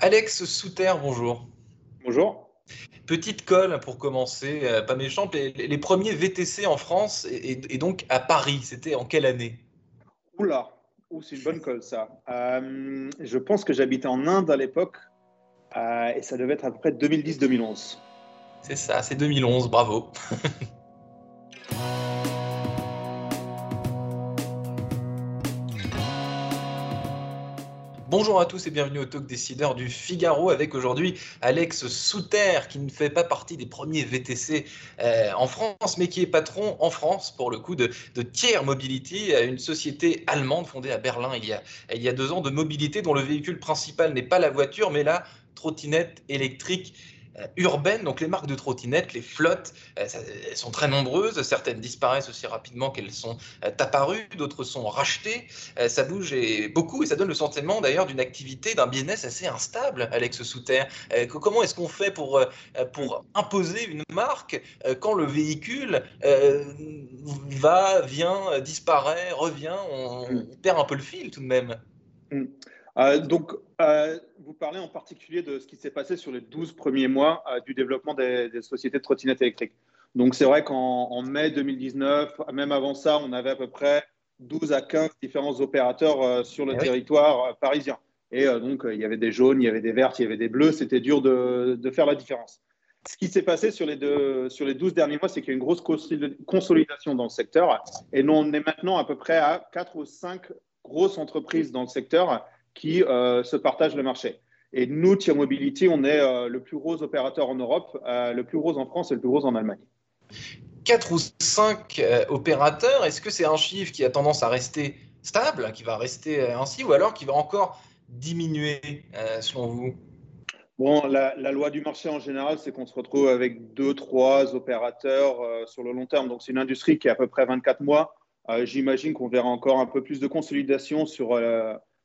Alex Souter, bonjour. Bonjour. Petite colle pour commencer, euh, pas méchant. Les, premiers VTC en France et, donc à Paris, c'était en quelle année? Oula, c'est une bonne colle ça. Euh, je pense que j'habitais en Inde à l'époque euh, et ça devait être à peu près 2010-2011. C'est ça, c'est 2011, bravo. Bonjour à tous et bienvenue au Talk Décideur du Figaro avec aujourd'hui Alex Souter qui ne fait pas partie des premiers VTC euh, en France mais qui est patron en France pour le coup de, Tier Mobility, une société allemande fondée à Berlin il y, a, deux ans de mobilité dont le véhicule principal n'est pas la voiture mais la trottinette électrique urbaines. Donc les marques de trottinettes, les flottes, euh, elles sont très nombreuses. Certaines disparaissent aussi rapidement qu'elles sont euh, apparues, d'autres sont rachetées. Ça bouge et beaucoup et ça donne le sentiment d'ailleurs d'une activité, d'un business assez instable, Alex Souter. Comment est-ce qu'on fait pour, pour imposer une marque quand le véhicule va, vient, disparaît, revient on, mm. perd un peu le fil tout de même? Mm. Donc, vous parlez en particulier de ce qui s'est passé sur les 12 premiers mois euh, du développement des, sociétés de trottinettes électriques. Donc c'est vrai qu'en mai 2019, même avant ça, on avait à peu près 12 à 15 différents opérateurs euh, sur le eh territoire euh, parisien. Et donc il y avait des jaunes, il y avait des verts, il y avait des bleus, c'était dur de, faire la différence. Ce qui s'est passé sur les, deux, sur les 12 derniers mois, c'est qu'il y a une grosse consolidation dans le secteur. Et nous, on est maintenant à peu près à 4 ou 5 grosses entreprises dans le secteur qui euh, se partagent le marché. Et nous, Tier Mobility, on est euh, le plus gros opérateur en Europe, euh, le plus gros en France et le plus gros en Allemagne. 4 ou 5 opérateurs, est-ce que c'est un chiffre qui a tendance à rester stable, qui va rester ainsi, ou alors qui va encore diminuer, selon vous? Bon, la, loi du marché en général, c'est qu'on se retrouve avec 2, 3 opérateurs sur le long terme. Donc, c'est une industrie qui est à peu près 24 mois. J'imagine qu'on verra encore un peu plus de consolidation sur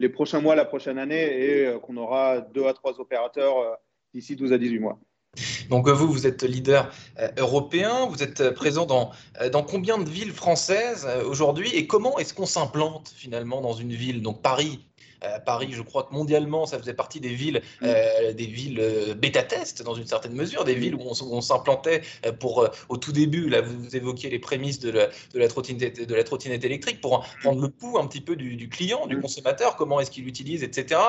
les prochains mois, la prochaine année, et euh, qu'on aura deux à trois opérateurs euh, d'ici 12 à 18 mois. Donc vous, vous êtes leader euh, européen, vous êtes présent dans, dans combien de villes françaises aujourd'hui? Et comment est-ce qu'on s'implante finalement dans une ville Donc Paris, euh, Paris, je crois que mondialement, ça faisait partie des villes, mm. euh, des villes euh, bêta-test dans une certaine mesure, des villes où on, s'implantait pour, au tout début, là, vous évoquiez les prémices de la, de la, trottinette, de la trottinette électrique pour prendre le pouls un petit peu du, client, du mm. consommateur, comment est-ce qu'il l'utilise, etc.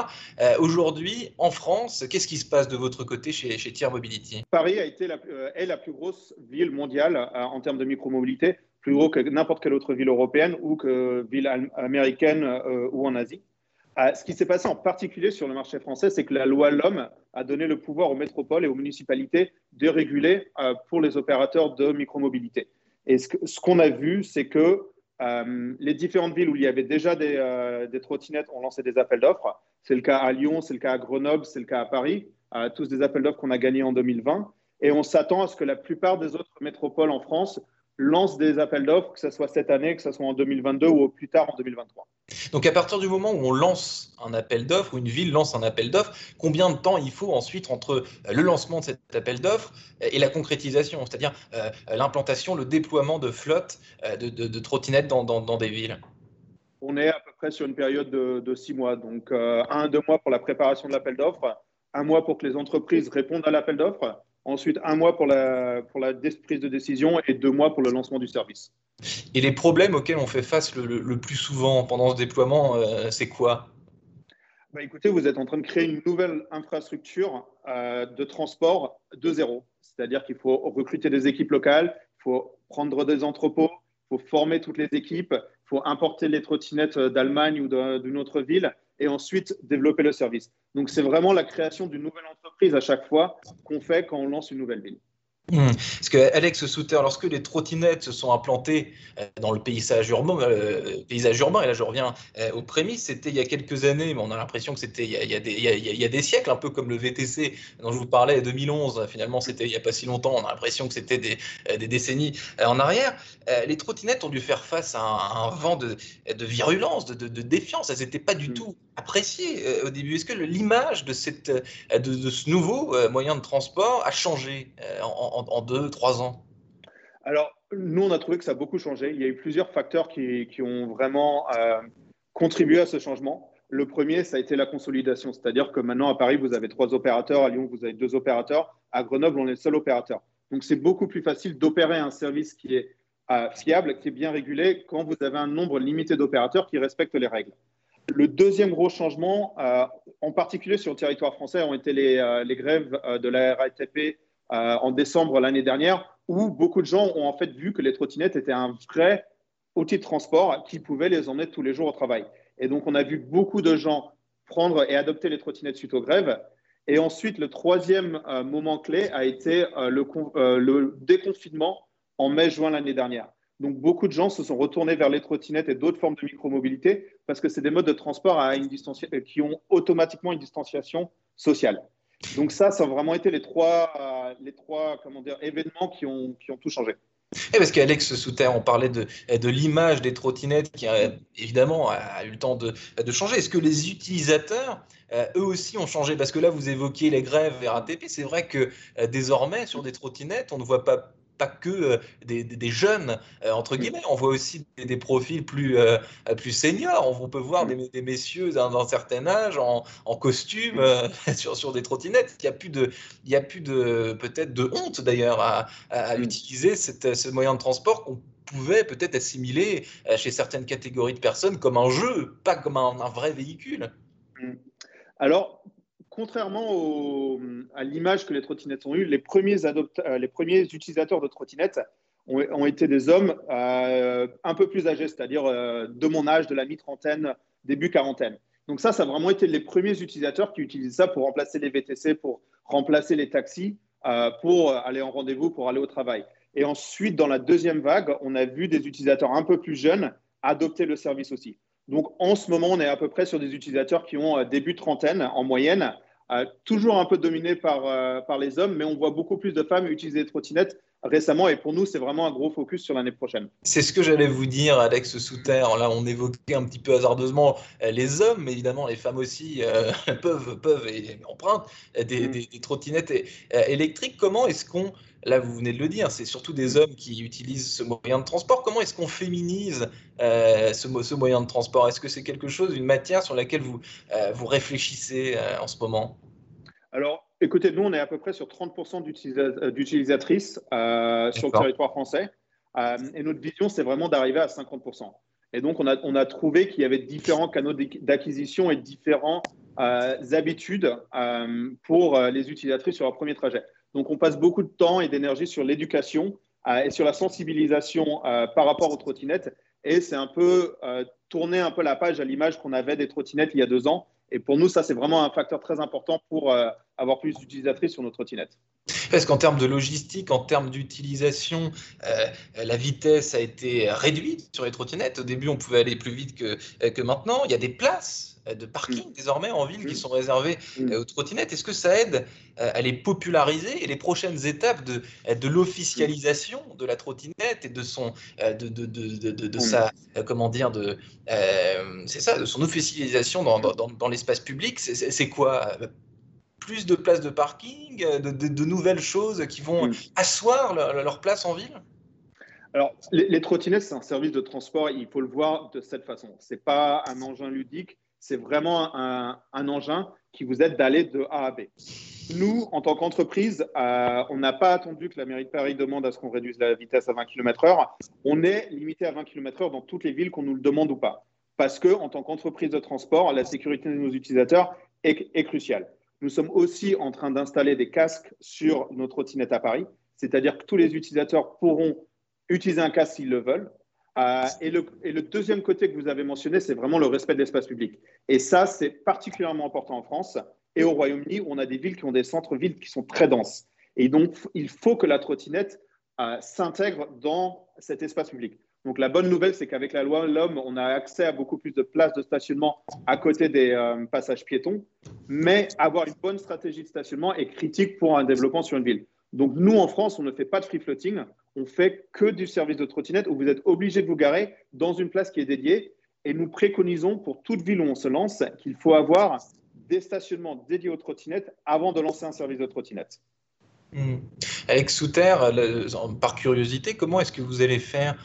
Aujourd'hui, en France, qu'est-ce qui se passe de votre côté chez, chez Tier Mobility? Paris a été la, est la plus grosse ville mondiale en termes de micromobilité, plus gros que n'importe quelle autre ville européenne ou que ville américaine ou en Asie. Ah, ce qui s'est passé en particulier sur le marché français, c'est que la loi L'Homme a donné le pouvoir aux métropoles et aux municipalités de réguler euh, pour les opérateurs de micromobilité. Et ce qu'on a vu, c'est que euh, les différentes villes où il y avait déjà euh, des trottinettes ont lancé des appels d'offres. C'est le cas à Lyon, c'est le cas à Grenoble, c'est le cas à Paris, tous des appels d'offres qu'on a gagnés en 2020. Et on s'attend à ce que la plupart des autres métropoles en France lancent des appels d'offres, que ce soit cette année, que ce soit en 2022 ou au plus tard en 2023. Donc à partir du moment où on lance un appel d'offres, ou une ville lance un appel d'offres, combien de temps il faut ensuite entre euh, le lancement de cet appel d'offres et la concrétisation, c'est-à-dire euh, l'implantation, le déploiement de flottes euh, de, trottinettes dans, des villes? On est à peu près sur une période de, six mois, donc un deux mois pour la préparation de l'appel d'offres, un mois pour que les entreprises répondent à l'appel d'offres, ensuite un mois pour la, pour la prise de décision et deux mois pour le lancement du service. Et les problèmes auxquels on fait face le, plus souvent pendant ce déploiement, euh, c'est quoi? Bah Écoutez, vous êtes en train de créer une nouvelle infrastructure euh, de transport de zéro. C'est-à-dire qu'il faut recruter des équipes locales, il faut prendre des entrepôts, il faut former toutes les équipes, il faut importer les trottinettes d'Allemagne ou d'une autre ville et ensuite développer le service. Donc c'est vraiment la création d'une nouvelle entreprise à chaque fois qu'on fait quand on lance une nouvelle ville. Hmm. Parce que Alex Souter, lorsque les trottinettes se sont implantées euh, dans le paysage urbain, euh, paysage urbain et là je reviens euh, aux prémices, c'était il y a quelques années, mais on a l'impression que c'était il, y a, des, il, y a, des siècles, un peu comme le VTC dont je vous parlais, 2011, finalement c'était il n'y a pas si longtemps, on a l'impression que c'était des, des, décennies en arrière. les trottinettes ont dû faire face à un, vent de, de virulence, de, de, défiance, elles n'étaient pas du hmm. tout appréciées au début. Est-ce que l'image de, cette, de, ce nouveau moyen de transport a changé en en, deux, trois ans Alors, nous, on a trouvé que ça a beaucoup changé. Il y a eu plusieurs facteurs qui, ont vraiment euh, contribué à ce changement. Le premier, ça a été la consolidation, c'est-à-dire que maintenant à Paris, vous avez trois opérateurs, à Lyon, vous avez deux opérateurs, à Grenoble, on est le seul opérateur. Donc c'est beaucoup plus facile d'opérer un service qui est euh, fiable, qui est bien régulé, quand vous avez un nombre limité d'opérateurs qui respectent les règles. Le deuxième gros changement, euh, en particulier sur le territoire français, ont été les grèves de la RATP en décembre l'année dernière, où beaucoup de gens ont en fait vu que les trottinettes étaient un vrai outil de transport qui pouvait les emmener tous les jours au travail. Et donc, on a vu beaucoup de gens prendre et adopter les trottinettes suite aux grèves. Et ensuite, le troisième euh, moment clé a été euh, le, euh, déconfinement en mai-juin l'année dernière. Donc, beaucoup de gens se sont retournés vers les trottinettes et d'autres formes de micromobilité parce que c'est des modes de transport qui ont automatiquement une distanciation sociale. Donc, ça, ça a vraiment été les trois, les trois comment dire, événements qui ont, qui ont tout changé. Et parce qu'Alex Souter, on parlait de, de l'image des trottinettes qui, a, évidemment, a eu le temps de, de changer. Est-ce que les utilisateurs, euh, eux aussi, ont changé? Parce que là, vous évoquiez les grèves RATP. C'est vrai que euh, désormais, sur des trottinettes, on ne voit pas pas que euh, des, jeunes, euh, entre guillemets, on voit aussi des, profils plus, euh, plus seniors. On peut voir des, messieurs d'un certain âge en, costume sur, sur des trottinettes. Il n'y a plus de, il y a plus de peut-être de honte d'ailleurs à, à, mm. utiliser cette, ce moyen de transport qu'on pouvait peut-être assimiler chez certaines catégories de personnes comme un jeu, pas comme un, un vrai véhicule. Mm. Alors, contrairement à l'image que les trottinettes ont eue, les premiers, euh, utilisateurs de trottinettes ont, été des hommes euh, un peu plus âgés, c'est-à-dire euh, de mon âge, de la mi-trentaine, début quarantaine. Donc ça, ça a vraiment été les premiers utilisateurs qui utilisent ça pour remplacer les VTC, pour remplacer les taxis, pour aller en rendez-vous, pour aller au travail. Et ensuite, dans la deuxième vague, on a vu des utilisateurs un peu plus jeunes adopter le service aussi. Donc en ce moment, on est à peu près sur des utilisateurs qui ont début trentaine en moyenne, toujours un peu dominé par, euh, par les hommes, mais on voit beaucoup plus de femmes utiliser les trottinettes récemment. Et pour nous, c'est vraiment un gros focus sur l'année prochaine. C'est ce que j'allais vous dire, Alex Souter. Là, on évoquait un petit peu hasardeusement euh, les hommes, mais évidemment, les femmes aussi euh, peuvent, peuvent et empruntent des, mm. des, trottinettes électriques. Comment est-ce qu'on là vous venez de le dire, c'est surtout des hommes qui utilisent ce moyen de transport. Comment est-ce qu'on féminise ce, ce, moyen de transport? Est-ce que c'est quelque chose, une matière sur laquelle vous, vous réfléchissez en ce moment? Alors, écoutez, nous, on est à peu près sur 30% euh, d'utilisatrices euh, sur le territoire français. Euh, et notre vision, c'est vraiment d'arriver à 50%. Et donc, on a, on a trouvé qu'il y avait différents canaux d'acquisition et différentes habitudes pour les utilisatrices sur leur premier trajet. Donc, on passe beaucoup de temps et d'énergie sur l'éducation et sur la sensibilisation par rapport aux trottinettes. Et c'est un peu tourner un peu la page à l'image qu'on avait des trottinettes il y a deux ans et pour nous, ça, c'est vraiment un facteur très important pour euh, avoir plus d'utilisatrices sur nos trottinettes. Parce qu'en termes de logistique, en termes d'utilisation, euh, la vitesse a été réduite sur les trottinettes? Au début, on pouvait aller plus vite que, que maintenant. Il y a des places de parking mm. désormais en ville qui mm. sont réservées mm. aux trottinettes. Est-ce que ça aide euh, à les populariser et les prochaines étapes de, de l'officialisation de la trottinette et de son de, de, de, de sa comment dire de c'est ça de son officialisation dans, dans, dans l'espace public? C'est quoi plus de places de parking, de, nouvelles choses qui vont asseoir leur, place en ville? Alors, les, trottinettes, c'est un service de transport, il faut le voir de cette façon. Ce n'est pas un engin ludique, c'est vraiment un, engin qui vous aide d'aller de A à B. Nous, en tant qu'entreprise, euh, on n'a pas attendu que la mairie de Paris demande à ce qu'on réduise la vitesse à 20 km/h. On est limité à 20 km/h dans toutes les villes qu'on nous le demande ou pas. Parce que, en tant qu'entreprise de transport, la sécurité de nos utilisateurs est, est cruciale. Nous sommes aussi en train d'installer des casques sur nos trottinettes à Paris, c'est-à-dire que tous les utilisateurs pourront utiliser un casque s'ils le veulent. Euh, et, le, deuxième côté que vous avez mentionné, c'est vraiment le respect de l'espace public. Et ça, c'est particulièrement important en France et au Royaume-Uni, où on a des villes qui ont des centres-villes qui sont très denses. Et donc, il faut que la trottinette euh, s'intègre dans cet espace public. Donc la bonne nouvelle, c'est qu'avec la loi L'Homme, on a accès à beaucoup plus de places de stationnement à côté des euh, passages piétons, mais avoir une bonne stratégie de stationnement est critique pour un développement sur une ville. Donc nous, en France, on ne fait pas de free floating, on fait que du service de trottinette où vous êtes obligé de vous garer dans une place qui est dédiée. Et nous préconisons pour toute ville où on se lance qu'il faut avoir des stationnements dédiés aux trottinettes avant de lancer un service de trottinette. Mmh. Alex Souter, par curiosité, comment est-ce que vous allez faire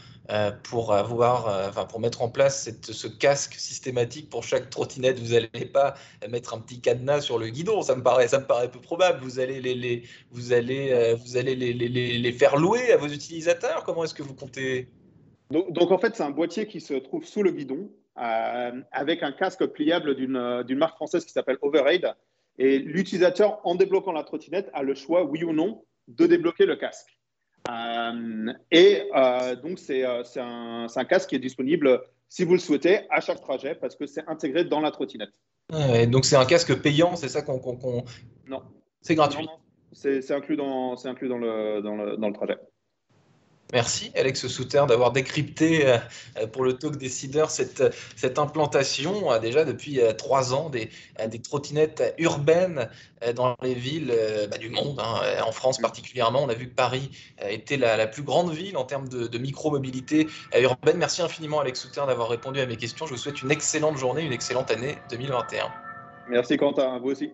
pour avoir, euh, enfin pour mettre en place ce casque systématique pour chaque trottinette. Vous n'allez pas mettre un petit cadenas sur le guidon, ça me paraît, ça me paraît peu probable. Vous allez les, vous allez, euh, vous allez les, les, les, faire louer à vos utilisateurs. Comment est-ce que vous comptez? Donc, donc, en fait, c'est un boîtier qui se trouve sous le guidon avec un casque pliable d'une marque française qui s'appelle Override. Et l'utilisateur, en débloquant la trottinette, a le choix, oui ou non, de débloquer le casque. Euh, et euh, donc, euh, c'est un, un, casque qui est disponible, si vous le souhaitez, à chaque trajet, parce que c'est intégré dans la trottinette. donc, c'est un casque payant, c'est ça qu'on. Non. C'est gratuit. C'est inclus, dans, inclus dans, le, dans, le, dans le trajet. Merci Alex Souter d'avoir décrypté euh, pour le Talk Décideur cette, cette implantation euh, déjà depuis euh, trois ans des, des trottinettes urbaines dans les villes bah, du monde, hein, en France particulièrement. On a vu que Paris était la, plus grande ville en termes de, de micro-mobilité urbaine. Merci infiniment Alex Souter d'avoir répondu à mes questions. Je vous souhaite une excellente journée, une excellente année 2021. Merci Quentin, vous aussi.